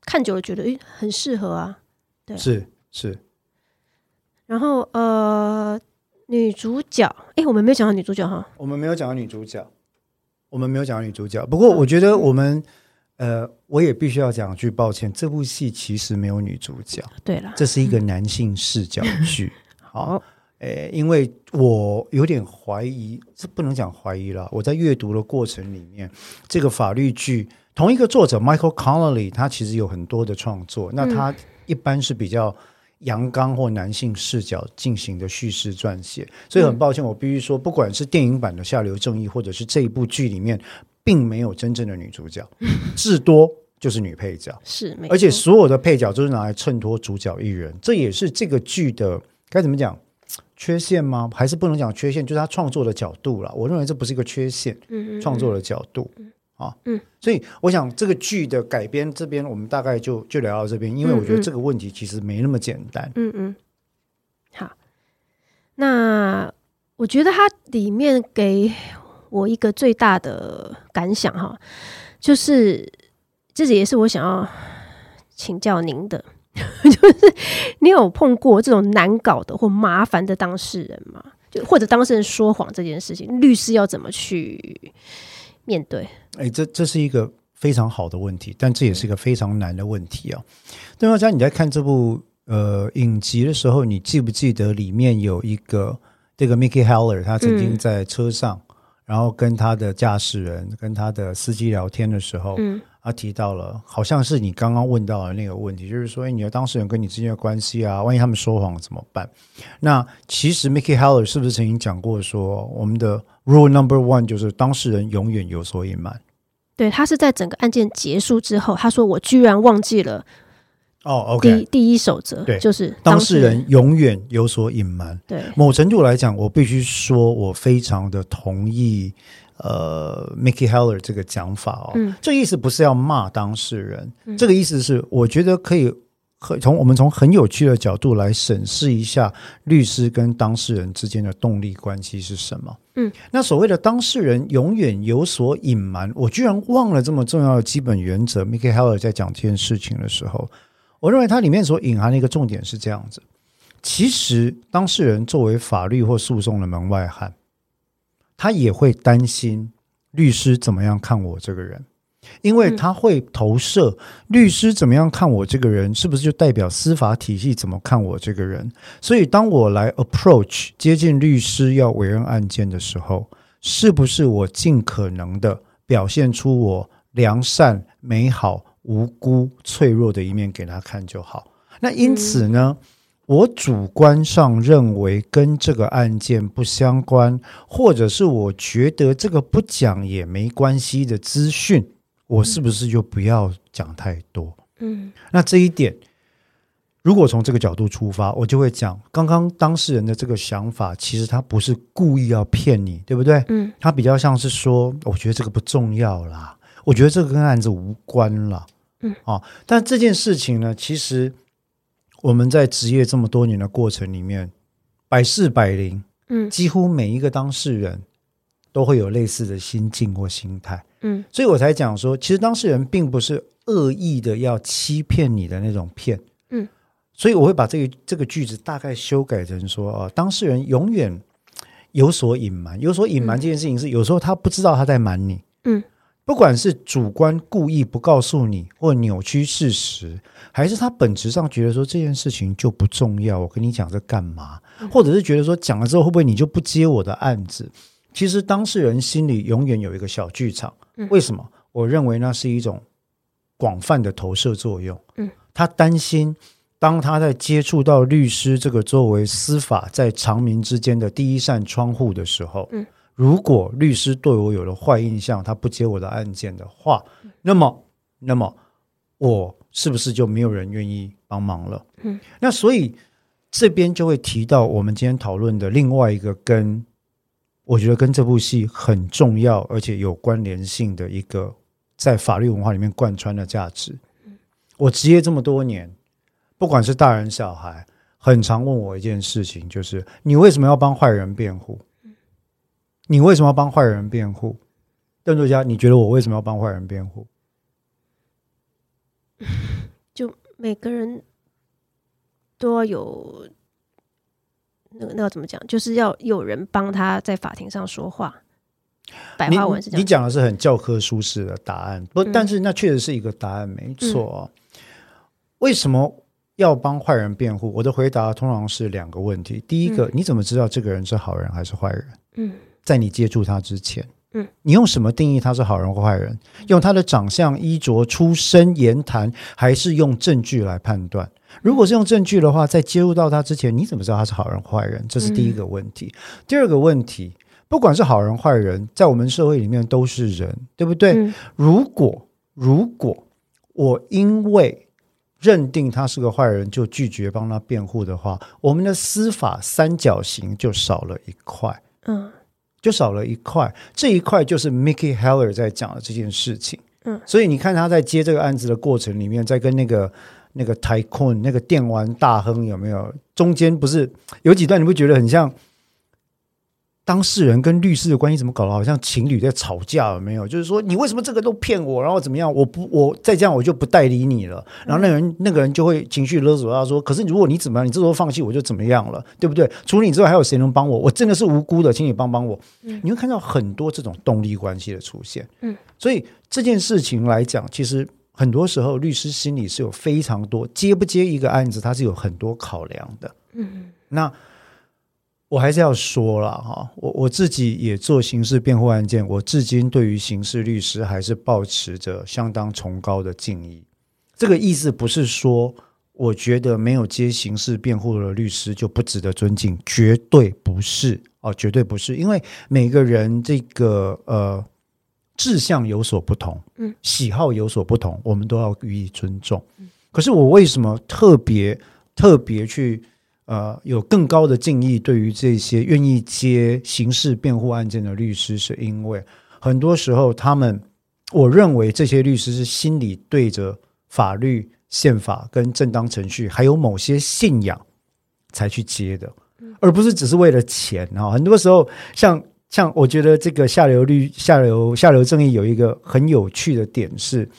看久了觉得，哎，很适合啊。对，是是。然后，呃。女主角，哎，我们没有讲到女主角哈。我们没有讲到女主角，我们没有讲到女主角。不过，我觉得我们，呃，我也必须要讲句抱歉，这部戏其实没有女主角。对了，这是一个男性视角剧。好，诶，因为我有点怀疑，这不能讲怀疑了。我在阅读的过程里面，这个法律剧同一个作者 Michael Connelly，他其实有很多的创作，那他一般是比较。阳刚或男性视角进行的叙事撰写，所以很抱歉，我必须说，不管是电影版的《下流正义》，或者是这一部剧里面，并没有真正的女主角，至多就是女配角。是，而且所有的配角都是拿来衬托主角一人，这也是这个剧的该怎么讲缺陷吗？还是不能讲缺陷，就是他创作的角度了。我认为这不是一个缺陷，创作的角度。啊，嗯，所以我想这个剧的改编这边，我们大概就就聊到这边，因为我觉得这个问题其实没那么简单。嗯嗯，好，那我觉得它里面给我一个最大的感想哈，就是这也是我想要请教您的，就是你有碰过这种难搞的或麻烦的当事人吗？就或者当事人说谎这件事情，律师要怎么去？面对，哎，这这是一个非常好的问题，但这也是一个非常难的问题啊。邓小佳，你在看这部呃影集的时候，你记不记得里面有一个这个 Mickey Heller，他曾经在车上，然后跟他的驾驶人、跟他的司机聊天的时候，嗯他提到了，好像是你刚刚问到的那个问题，就是说，哎，你的当事人跟你之间的关系啊，万一他们说谎怎么办？那其实 Mickey Heller 是不是曾经讲过说，我们的 Rule Number One 就是当事人永远有所隐瞒。对他是在整个案件结束之后，他说我居然忘记了哦第，OK，第一守则，对就是当事人永远有所隐瞒。对某程度来讲，我必须说，我非常的同意呃 Mickey Heller 这个讲法哦。嗯这个意思不是要骂当事人，这个意思是我觉得可以很从我们从很有趣的角度来审视一下律师跟当事人之间的动力关系是什么。嗯，那所谓的当事人永远有所隐瞒，我居然忘了这么重要的基本原则。Mickey Heller 在讲这件事情的时候，我认为它里面所隐含的一个重点是这样子。其实，当事人作为法律或诉讼的门外汉，他也会担心律师怎么样看我这个人，因为他会投射律师怎么样看我这个人，是不是就代表司法体系怎么看我这个人？所以，当我来 approach 接近律师要委任案件的时候，是不是我尽可能的表现出我良善、美好、无辜、脆弱的一面给他看就好？那因此呢？我主观上认为跟这个案件不相关，或者是我觉得这个不讲也没关系的资讯，我是不是就不要讲太多？嗯那这一点，如果从这个角度出发，我就会讲，刚刚当事人的这个想法，其实他不是故意要骗你，对不对？嗯他比较像是说，我觉得这个不重要啦，我觉得这个跟案子无关啦。嗯，啊，但这件事情呢，其实我们在职业这么多年的过程里面，百试百灵，嗯几乎每一个当事人都会有类似的心境或心态，嗯。所以我才讲说，其实当事人并不是恶意的要欺骗你的那种骗，嗯，所以我会把这个这个句子大概修改成说啊，当事人永远有所隐瞒，有所隐瞒这件事情是有时候他不知道他在瞒你，嗯。不管是主观故意不告诉你，或扭曲事实，还是他本质上觉得说这件事情就不重要，我跟你讲这干嘛？或者是觉得说讲了之后会不会你就不接我的案子？其实当事人心里永远有一个小剧场，为什么？我认为那是一种广泛的投射作用。嗯，他担心。当他在接触到律师这个作为司法在长民之间的第一扇窗户的时候，嗯，如果律师对我有了坏印象，他不接我的案件的话，那么，那么我是不是就没有人愿意帮忙了？嗯，那所以这边就会提到我们今天讨论的另外一个跟我觉得跟这部戏很重要而且有关联性的一个在法律文化里面贯穿的价值。我职业这么多年，不管是大人小孩，很常问我一件事情，就是你为什么要帮坏人辩护？你为什么要帮坏人辩护？邓作家，你觉得我为什么要帮坏人辩护？就每个人都要有那个那个怎么讲，就是要有人帮他在法庭上说话。白话文是这样，你讲的是很教科书式的答案，不，嗯但是那确实是一个答案，没错、哦。为什么要帮坏人辩护？我的回答通常是两个问题：第一个，嗯你怎么知道这个人是好人还是坏人？嗯在你接触他之前，嗯，你用什么定义他是好人或坏人？用他的长相、衣着、出身、言谈，还是用证据来判断？如果是用证据的话，在接入到他之前，你怎么知道他是好人坏人？这是第一个问题。第二个问题，不管是好人坏人，在我们社会里面都是人，对不对？嗯如果如果我因为认定他是个坏人就拒绝帮他辩护的话，我们的司法三角形就少了一块。嗯就少了一块，这一块就是 Mickey Heller 在讲的这件事情。嗯，所以你看他在接这个案子的过程里面，在跟那个那个 Tycoon 那个电玩大亨有没有中间不是有几段你不觉得很像当事人跟律师的关系怎么搞的好像情侣在吵架有没有？就是说你为什么这个都骗我，然后怎么样？我不我再这样我就不代理你了。然后那个人那个人就会情绪勒索他说：“可是如果你怎么样，你这时候放弃我就怎么样了，对不对？除了你之外还有谁能帮我？我真的是无辜的，请你帮帮我。”你会看到很多这种动力关系的出现。嗯，所以这件事情来讲，其实很多时候律师心里是有非常多接不接一个案子，他是有很多考量的。嗯那我还是要说了哈，我我自己也做刑事辩护案件，我至今对于刑事律师还是保持着相当崇高的敬意。这个意思不是说。我觉得没有接刑事辩护的律师就不值得尊敬，绝对不是哦，绝对不是，因为每个人这个呃志向有所不同，嗯，喜好有所不同，我们都要予以尊重。可是我为什么特别特别去呃有更高的敬意对于这些愿意接刑事辩护案件的律师？是因为很多时候他们，我认为这些律师是心里对着法律。宪法跟正当程序，还有某些信仰才去接的，而不是只是为了钱啊！很多时候，像像我觉得这个下流律、下流下流正义有一个很有趣的点，是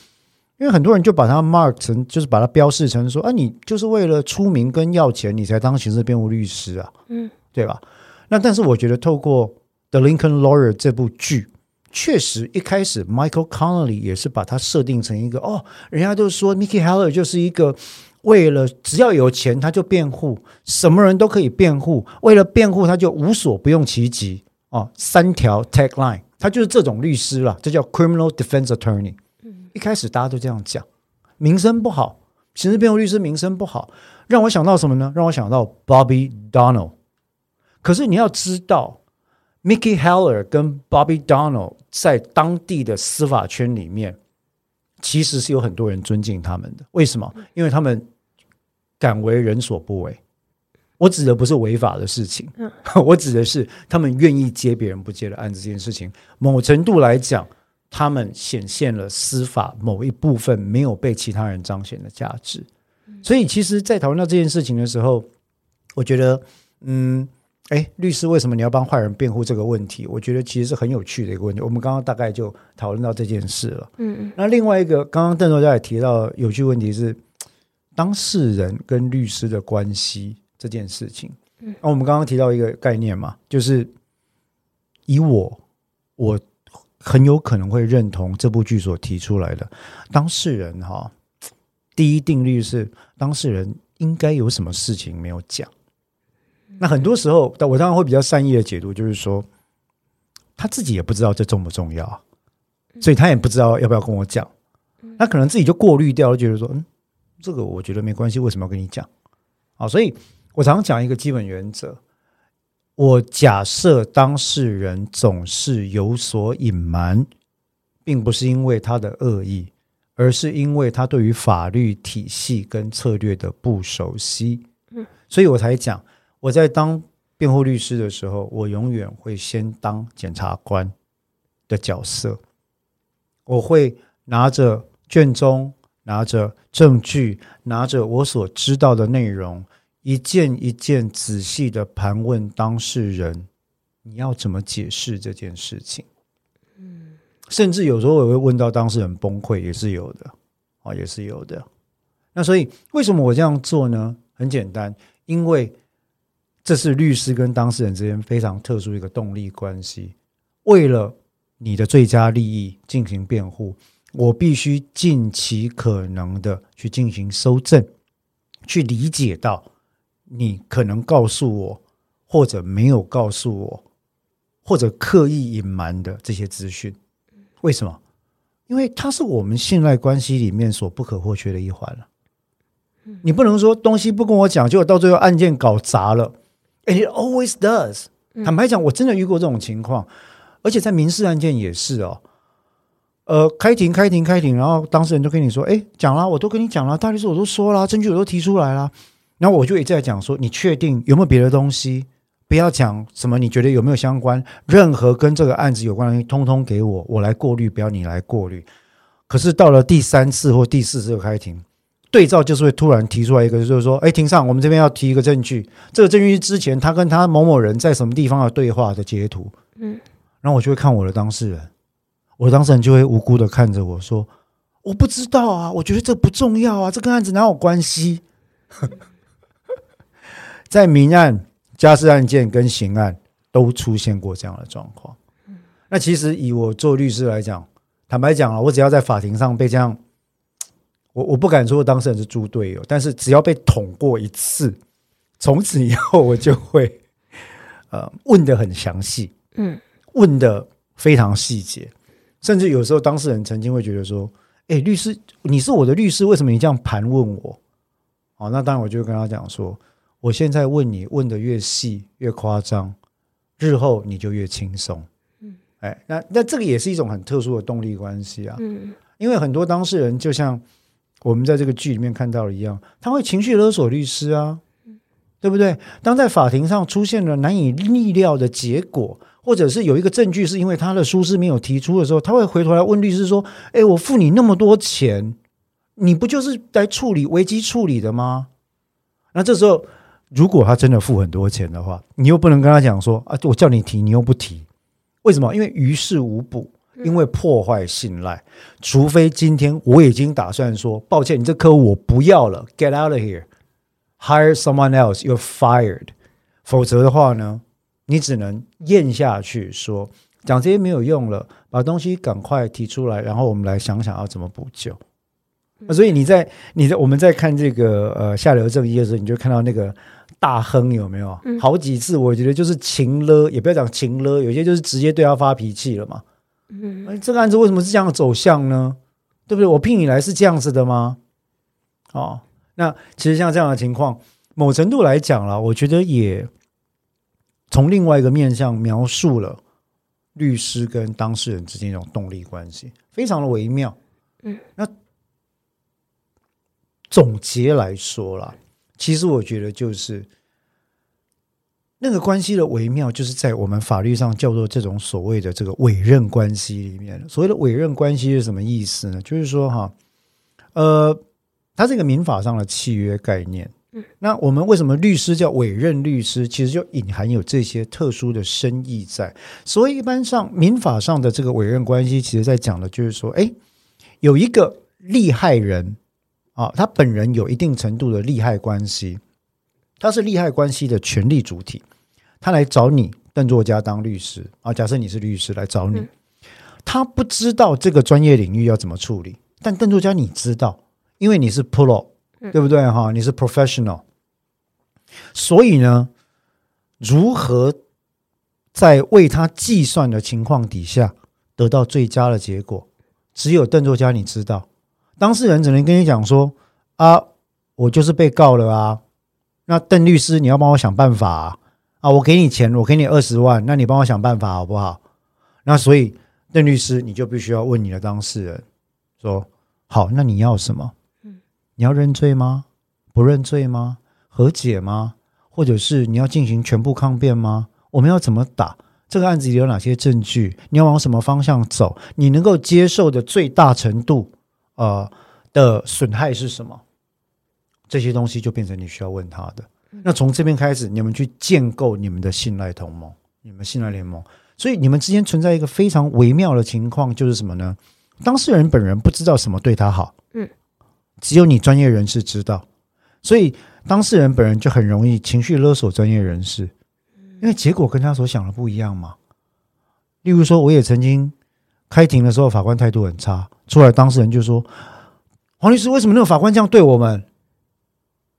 因为很多人就把它 mark 成，就是把它标示成说啊，你就是为了出名跟要钱，你才当刑事辩护律师啊，嗯，对吧？那但是我觉得透过《The Lincoln Lawyer》这部剧。确实，一开始 Michael Connelly 也是把它设定成一个哦，人家都说 Mickey Heller 就是一个为了只要有钱他就辩护，什么人都可以辩护，为了辩护他就无所不用其极哦，三条 tagline，他就是这种律师了，这叫 Criminal Defense Attorney。一开始大家都这样讲，名声不好，刑事辩护律师名声不好，让我想到什么呢？让我想到 Bobby Donald。可是你要知道。Mickey Heller 跟 Bobby Donald 在当地的司法圈里面，其实是有很多人尊敬他们的。为什么？因为他们敢为人所不为。我指的不是违法的事情，我指的是他们愿意接别人不接的案子这件事情。某程度来讲，他们显现了司法某一部分没有被其他人彰显的价值。所以，其实，在讨论到这件事情的时候，我觉得，嗯。哎，律师，为什么你要帮坏人辩护这个问题？我觉得其实是很有趣的一个问题。我们刚刚大概就讨论到这件事了。嗯嗯。那另外一个，刚刚邓作家也提到有趣问题是当事人跟律师的关系这件事情。嗯。那我们刚刚提到一个概念嘛，就是以我，我很有可能会认同这部剧所提出来的当事人哈。第一定律是当事人应该有什么事情没有讲。那很多时候，但我当然会比较善意的解读，就是说他自己也不知道这重不重要，所以他也不知道要不要跟我讲。他可能自己就过滤掉，觉得说，嗯，这个我觉得没关系，为什么要跟你讲？啊，所以我常讲一个基本原则：我假设当事人总是有所隐瞒，并不是因为他的恶意，而是因为他对于法律体系跟策略的不熟悉。嗯，所以我才讲。我在当辩护律师的时候，我永远会先当检察官的角色。我会拿着卷宗，拿着证据，拿着我所知道的内容，一件一件仔细的盘问当事人，你要怎么解释这件事情？嗯，甚至有时候我会问到当事人崩溃，也是有的，啊，也是有的。那所以为什么我这样做呢？很简单，因为。这是律师跟当事人之间非常特殊一个动力关系。为了你的最佳利益进行辩护，我必须尽其可能的去进行搜证，去理解到你可能告诉我或者没有告诉我，或者刻意隐瞒的这些资讯。为什么？因为它是我们信赖关系里面所不可或缺的一环了。你不能说东西不跟我讲，结果到最后案件搞砸了。It always does。坦白讲，我真的遇过这种情况，而且在民事案件也是哦。呃，开庭、开庭、开庭，然后当事人就跟你说：“哎，讲了，我都跟你讲了，大律师我都说了，证据我都提出来了。”那我就一直在讲说：“你确定有没有别的东西？不要讲什么，你觉得有没有相关？任何跟这个案子有关的东西，通通给我，我来过滤，不要你来过滤。”可是到了第三次或第四次开庭。对照就是会突然提出来一个，就是说，哎，庭上，我们这边要提一个证据，这个证据是之前他跟他某某人在什么地方的对话的截图，嗯，然后我就会看我的当事人，我的当事人就会无辜的看着我说，我不知道啊，我觉得这不重要啊，这跟案子哪有关系？在民案、家事案件跟刑案都出现过这样的状况。那其实以我做律师来讲，坦白讲啊，我只要在法庭上被这样。我我不敢说当事人是猪队友，但是只要被捅过一次，从此以后我就会呃问的很详细，嗯问的非常细节，甚至有时候当事人曾经会觉得说：“哎，律师，你是我的律师，为什么你这样盘问我？”哦，那当然我就跟他讲说：“我现在问你，问的越细越夸张，日后你就越轻松。”嗯，哎，那那这个也是一种很特殊的动力关系啊，嗯因为很多当事人就像我们在这个剧里面看到的一样，他会情绪勒索律师啊，对不对？当在法庭上出现了难以逆料的结果，或者是有一个证据是因为他的疏失没有提出的时候，他会回头来问律师说：“哎，我付你那么多钱，你不就是来处理危机处理的吗？”那这时候，如果他真的付很多钱的话，你又不能跟他讲说：“啊，我叫你提，你又不提，为什么？因为于事无补。”因为破坏信赖，除非今天我已经打算说，抱歉，你这客户我不要了，get out of here，hire someone else，you're fired。否则的话呢，你只能咽下去，说讲这些没有用了，把东西赶快提出来，然后我们来想想要怎么补救。所以你在你在我们在看这个呃下流正义的时候，你就看到那个大亨有没有？好几次我觉得就是情勒，也不要讲情勒，有些就是直接对他发脾气了嘛。嗯哎，这个案子为什么是这样的走向呢？对不对？我聘你来是这样子的吗？哦，那其实像这样的情况，某程度来讲了，我觉得也从另外一个面向描述了律师跟当事人之间一种动力关系，非常的微妙。嗯，那总结来说啦，其实我觉得就是。那个关系的微妙，就是在我们法律上叫做这种所谓的这个委任关系里面。所谓的委任关系是什么意思呢？就是说哈，呃，它是一个民法上的契约概念。嗯，那我们为什么律师叫委任律师？其实就隐含有这些特殊的深意在。所以一般上民法上的这个委任关系，其实在讲的就是说，哎，有一个利害人啊，他本人有一定程度的利害关系。他是利害关系的权利主体，他来找你邓作家当律师啊。假设你是律师来找你，他不知道这个专业领域要怎么处理，但邓作家你知道，因为你是 pro，对不对哈？你是 professional，所以呢，如何在为他计算的情况底下得到最佳的结果，只有邓作家你知道。当事人只能跟你讲说啊，我就是被告了啊。那邓律师，你要帮我想办法啊！啊我给你钱，我给你二十万，那你帮我想办法好不好？那所以邓律师，你就必须要问你的当事人说：好，那你要什么？你要认罪吗？不认罪吗？和解吗？或者是你要进行全部抗辩吗？我们要怎么打？这个案子里有哪些证据？你要往什么方向走？你能够接受的最大程度，呃的损害是什么？这些东西就变成你需要问他的。那从这边开始，你们去建构你们的信赖同盟，你们信赖联盟。所以你们之间存在一个非常微妙的情况，就是什么呢？当事人本人不知道什么对他好，嗯，只有你专业人士知道。所以当事人本人就很容易情绪勒索专业人士，因为结果跟他所想的不一样嘛。例如说，我也曾经开庭的时候，法官态度很差，出来当事人就说：“黄律师，为什么那个法官这样对我们？”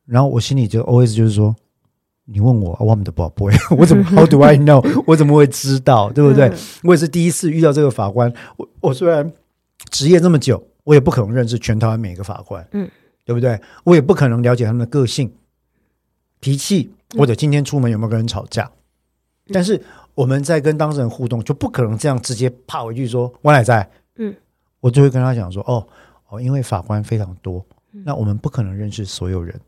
然后我心里就 always 就是说，你问我，我们的宝贝，我怎么 How do I know？我怎么会知道？对不对？我也是第一次遇到这个法官。我我虽然职业这么久，我也不可能认识全台湾每一个法官，嗯，对不对？我也不可能了解他们的个性、脾气，或者今天出门有没有跟人吵架。但是我们在跟当事人互动，就不可能这样直接啪回去说“我乃在”，嗯，我就会跟他讲说：“哦哦，因为法官非常多，那我们不可能认识所有人。”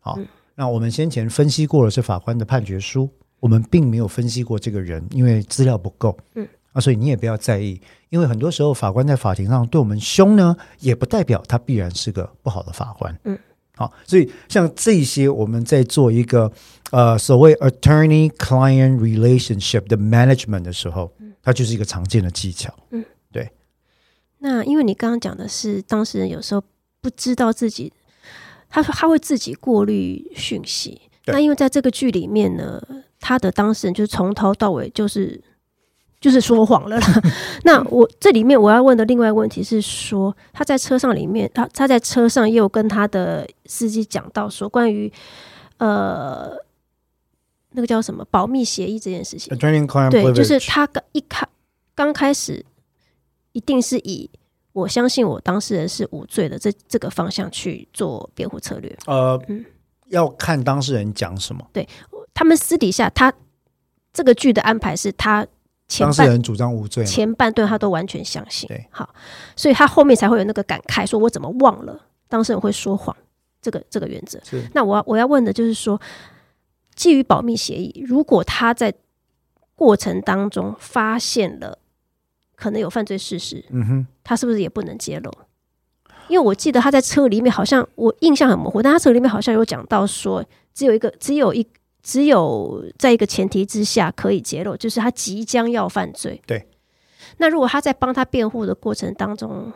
好，那我们先前分析过的是法官的判决书，我们并没有分析过这个人，因为资料不够。嗯，啊，所以你也不要在意，因为很多时候法官在法庭上对我们凶呢，也不代表他必然是个不好的法官。嗯，好，所以像这些我们在做一个呃所谓 attorney-client relationship 的 management 的时候，它就是一个常见的技巧。嗯，对。那因为你刚刚讲的是当事人有时候不知道自己。他说他会自己过滤讯息，那因为在这个剧里面呢，他的当事人就是从头到尾就是就是说谎了啦。那我这里面我要问的另外一个问题是说，他在车上里面，他他在车上也有跟他的司机讲到说，关于呃那个叫什么保密协议这件事情。对，就是他刚一开刚开始，一定是以我相信我当事人是无罪的这这个方向去做辩护策略。呃，嗯要看当事人讲什么，对他们私底下，他这个剧的安排是他前半当事人主张无罪。前半段他都完全相信对，好，所以他后面才会有那个感慨，说我怎么忘了当事人会说谎这个这个原则。是那我要我要问的就是说，基于保密协议，如果他在过程当中发现了可能有犯罪事实，嗯哼，他是不是也不能揭露？因为我记得他在车里面好像我印象很模糊，但他车里面好像有讲到说，只有一个只有一只有在一个前提之下可以揭露，就是他即将要犯罪。对。那如果他在帮他辩护的过程当中，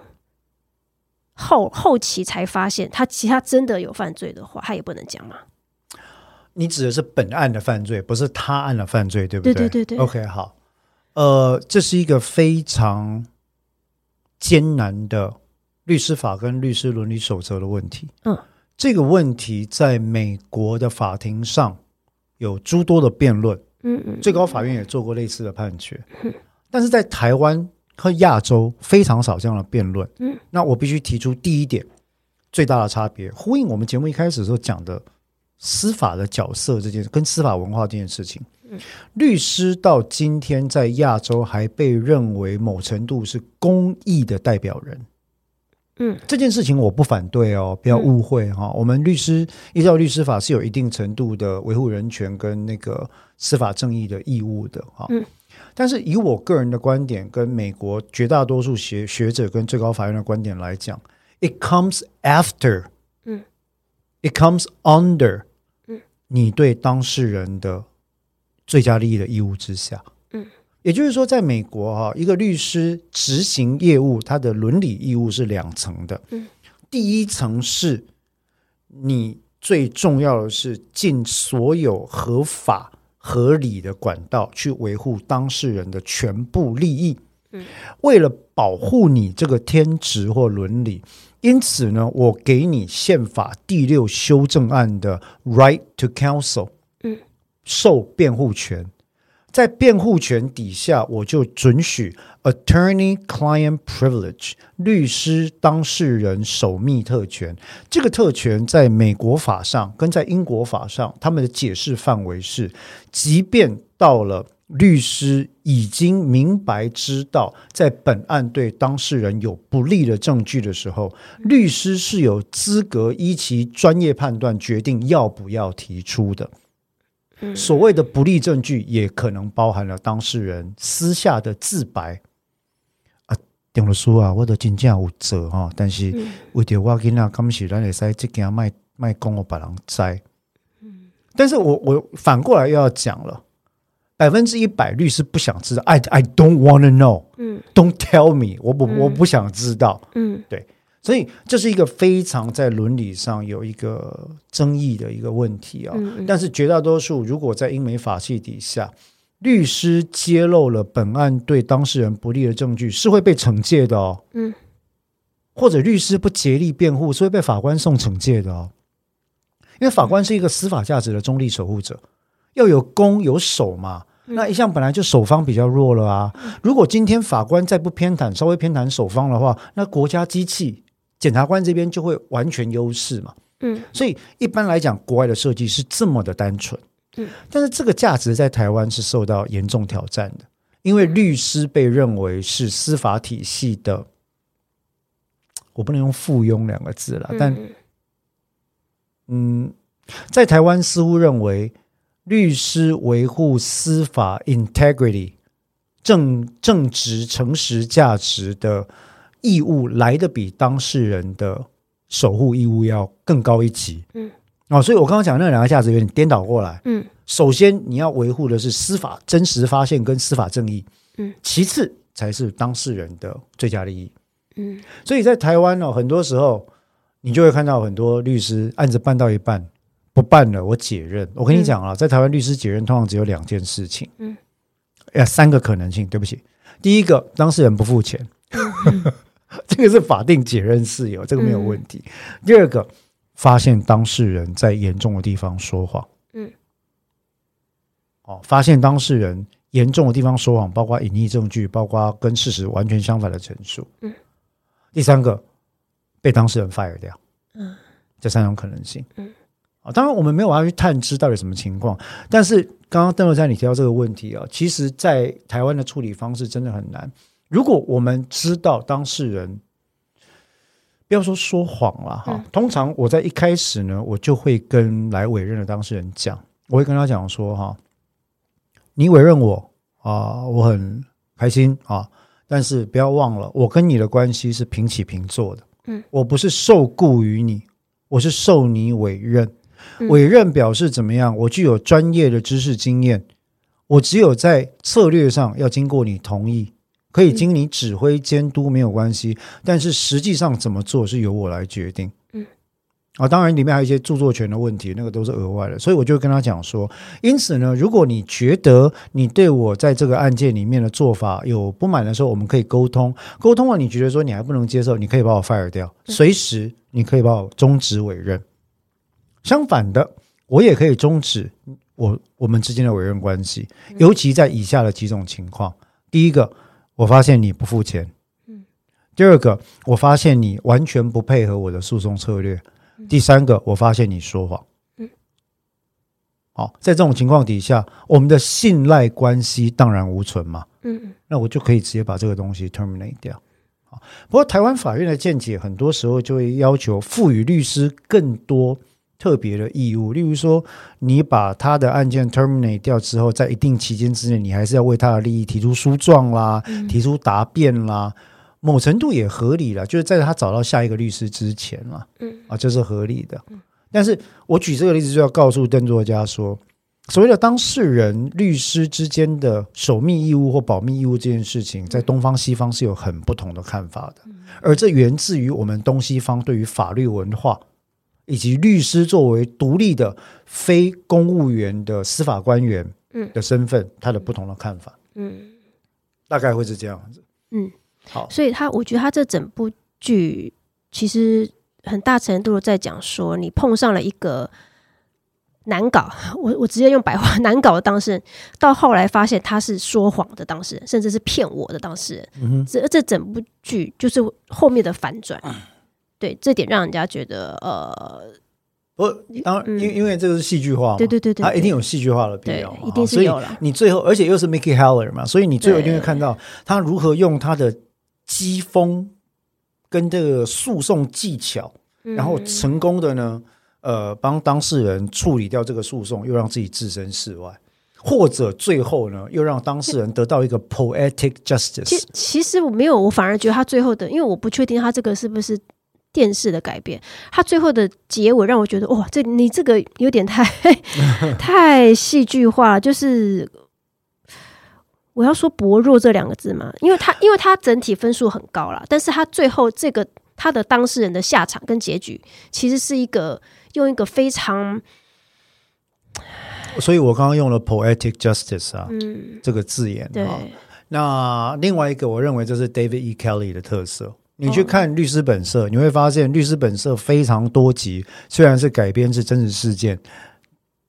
后后期才发现他其他真的有犯罪的话，他也不能讲嘛？你指的是本案的犯罪，不是他案的犯罪，对不对对对对对 OK，好，呃，这是一个非常艰难的律师法跟律师伦理守则的问题。嗯，这个问题在美国的法庭上有诸多的辩论，嗯嗯，最高法院也做过类似的判决，但是在台湾和亚洲非常少这样的辩论。嗯，那我必须提出第一点最大的差别，呼应我们节目一开始所讲的司法的角色这件跟司法文化这件事情。嗯律师到今天在亚洲还被认为某程度是公益的代表人。嗯，这件事情我不反对哦，不要误会哈、我们律师依照律师法是有一定程度的维护人权跟那个司法正义的义务的哈。嗯，但是以我个人的观点，跟美国绝大多数学学者跟最高法院的观点来讲，it comes after，嗯，it comes under，嗯，你对当事人的最佳利益的义务之下。嗯，也就是说，在美国哈、一个律师执行业务，他的伦理义务是两层的。嗯，第一层是你最重要的是尽所有合法合理的管道去维护当事人的全部利益。嗯，为了保护你这个天职或伦理，因此呢，我给你宪法第六修正案的 right to counsel，嗯，受辩护权。在辩护权底下，我就准许 attorney-client privilege 律师当事人守密特权。这个特权在美国法上跟在英国法上，他们的解释范围是，即便到了律师已经明白知道在本案对当事人有不利的证据的时候，律师是有资格依其专业判断决定要不要提出的。所谓的不利证据，也可能包含了当事人私下的自白。啊，顶了书啊，我的真正有责哈，但是为着我囡仔，敢是咱会使这件卖卖讲我别人知。但是我我反过来又要讲了，百分之一百律师不想知道，I I don't want to know，嗯，Don't tell me，我不嗯。我不想知道。嗯所以这是一个非常在伦理上有一个争议的一个问题啊、嗯但是绝大多数如果在英美法系底下，律师揭露了本案对当事人不利的证据，是会被惩戒的哦。嗯，或者律师不竭力辩护，是会被法官送惩戒的哦。因为法官是一个司法价值的中立守护者，要有攻有守嘛。那一向本来就守方比较弱了啊。如果今天法官再不偏袒，稍微偏袒守方的话，那国家机器检察官这边就会完全优势嘛。嗯所以一般来讲，国外的设计是这么的单纯。嗯，但是这个价值在台湾是受到严重挑战的，因为律师被认为是司法体系的，我不能用附庸两个字了，但嗯嗯，在台湾似乎认为律师维护司法 integrity 正正直、诚实、价值的义务来的比当事人的守护义务要更高一级。嗯，哦，所以我刚刚讲那两个价值有点颠倒过来。嗯首先，你要维护的是司法真实发现跟司法正义，嗯，其次才是当事人的最佳利益。嗯所以在台湾呢、很多时候你就会看到很多律师案子办到一半不办了，我解任。我跟你讲啊，在台湾律师解任通常只有两件事情，嗯，呀，三个可能性。对不起，第一个当事人不付钱，这个是法定解任事由，这个没有问题。第二个，发现当事人在严重的地方说谎，嗯，哦，发现当事人严重的地方说谎，包括隐匿证据，包括跟事实完全相反的陈述。嗯，第三个被当事人 fire 掉。嗯，这三种可能性。嗯，啊，当然我们没有办法去探知到底什么情况，但是刚刚邓若在你提到这个问题啊，其实，在台湾的处理方式真的很难。如果我们知道当事人，不要说说谎了哈，嗯通常我在一开始呢，我就会跟来委任的当事人讲，我会跟他讲说哈，你委任我啊，我很开心啊，但是不要忘了，我跟你的关系是平起平坐的，嗯，我不是受雇于你，我是受你委任，嗯。委任表示怎么样？我具有专业的知识经验，我只有在策略上要经过你同意，可以经你指挥监督没有关系，但是实际上怎么做是由我来决定。嗯，啊，当然里面还有一些著作权的问题，那个都是额外的，所以我就跟他讲说，因此呢，如果你觉得你对我在这个案件里面的做法有不满的时候，我们可以沟通，沟通了你觉得说你还不能接受，你可以把我 fire 掉，随时你可以把我终止委任。相反的，我也可以终止我我们之间的委任关系，尤其在以下的几种情况：第一个，我发现你不付钱；嗯第二个，我发现你完全不配合我的诉讼策略；第三个，我发现你说谎。嗯好，在这种情况底下，我们的信赖关系荡然无存嘛。嗯那我就可以直接把这个东西 terminate 掉。啊，不过台湾法院的见解很多时候就会要求赋予律师更多特别的义务，例如说，你把他的案件 terminate 掉之后，在一定期间之内，你还是要为他的利益提出诉状啦，提出答辩啦，某程度也合理了，就是在他找到下一个律师之前啦，嗯。啊，这是合理的。但是我举这个例子就要告诉邓作家说，所谓的当事人、律师之间的守密义务或保密义务这件事情，在东方西方是有很不同的看法的，而这源自于我们东西方对于法律文化以及律师作为独立的非公务员的司法官员嗯。的身份，他的不同的看法，嗯。大概会是这样子。嗯，好，所以他我觉得他这整部剧其实很大程度的在讲说，你碰上了一个难搞，我我直接用白话难搞的当事人，到后来发现他是说谎的当事人，甚至是骗我的当事人。这这整部剧就是后面的反转，对这点让人家觉得呃，不当然，嗯。因为因为这个是戏剧化嘛，对对对对，它一定有戏剧化的必对要，一定是有了你最后，而且又是 Mickey Heller 嘛，所以你最后一定会看到他如何用他的机锋跟这个诉讼技巧，然后嗯成功的呢，呃，帮当事人处理掉这个诉讼，又让自己置身事外，或者最后呢，又让当事人得到一个 poetic justice。其实我没有，我反而觉得他最后的，因为我不确定他这个是不是电视的改变，他最后的结尾让我觉得哇，这你这个有点太 太戏剧化了，就是。我要说薄弱这两个字嘛，因为他因为他整体分数很高啦，但是他最后这个他的当事人的下场跟结局，其实是一个用一个非常所以我刚刚用了 poetic justice 啊、嗯这个字眼对啊。那另外一个，我认为这是 David E. Kelly 的特色。你去看《律师本色》，你会发现《律师本色》非常多集，虽然是改编是真实事件，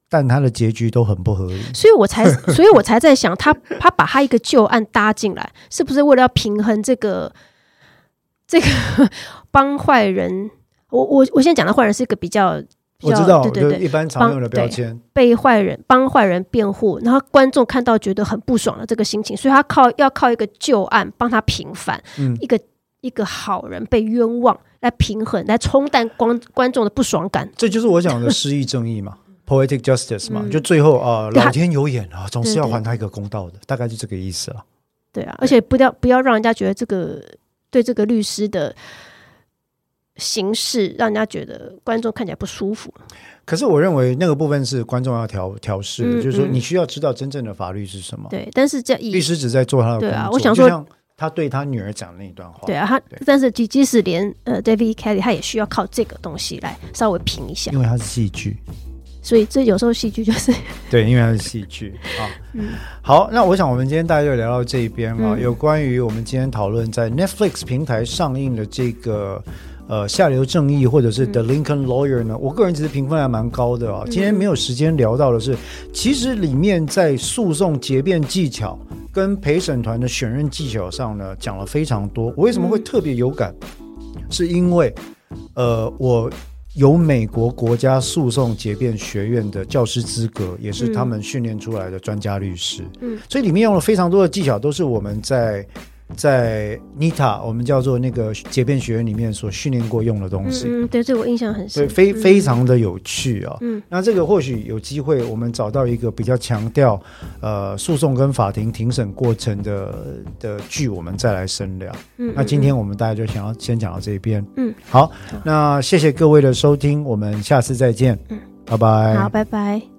但它的结局都很不合理。所以我才，所以我才在想，他他把他一个旧案搭进来，是不是为了要平衡这个这个 帮坏人？我我我现在讲的坏人是一个比较，比较我知道，对对对，一般常用的标签。被坏人帮坏人辩护，然后观众看到觉得很不爽的这个心情，所以他靠要靠一个旧案帮他平反，嗯一个一个好人被冤枉来平衡，来冲淡观观众的不爽感。这就是我讲的失义正义嘛，poetic justice 嘛，嗯就最后啊，老天有眼啊，总是要还他一个公道的，大概就这个意思了。对啊，而且不要不要让人家觉得这个对这个律师的形式，让人家觉得观众看起来不舒服。可是我认为那个部分是观众要调调试的，嗯就是说嗯你需要知道真正的法律是什么。对，但是这律师只在做他的工对作。啊我想说他对他女儿讲的那一段话。对啊，他对但是即即使连呃 David Kelly 他也需要靠这个东西来稍微评一下，因为他是戏剧。所以这有时候戏剧就是 对，因为它是戏剧 啊。嗯好，那我想我们今天大家就聊到这一边啊，嗯有关于我们今天讨论在 Netflix 平台上映的这个呃下流正义或者是 The Lincoln Lawyer 呢？我个人其实评分还蛮高的啊。今天没有时间聊到的是，其实里面在诉讼结辩技巧跟陪审团的选任技巧上呢，讲了非常多。我为什么会特别有感？是因为呃我。有美国国家诉讼结辩学院的教师资格，也是他们训练出来的专家律师。嗯，所以里面用了非常多的技巧，都是我们在。在 Nita，我们叫做那个结辩学院里面所训练过用的东西，嗯，对，这我印象很深，对，非非常的有趣啊。嗯，那这个或许有机会，我们找到一个比较强调呃诉讼跟法庭庭审过程的的剧，我们再来深聊。嗯，那今天我们大家就想要先讲到这边。嗯，好，那谢谢各位的收听，我们下次再见。嗯，拜拜。好，拜拜。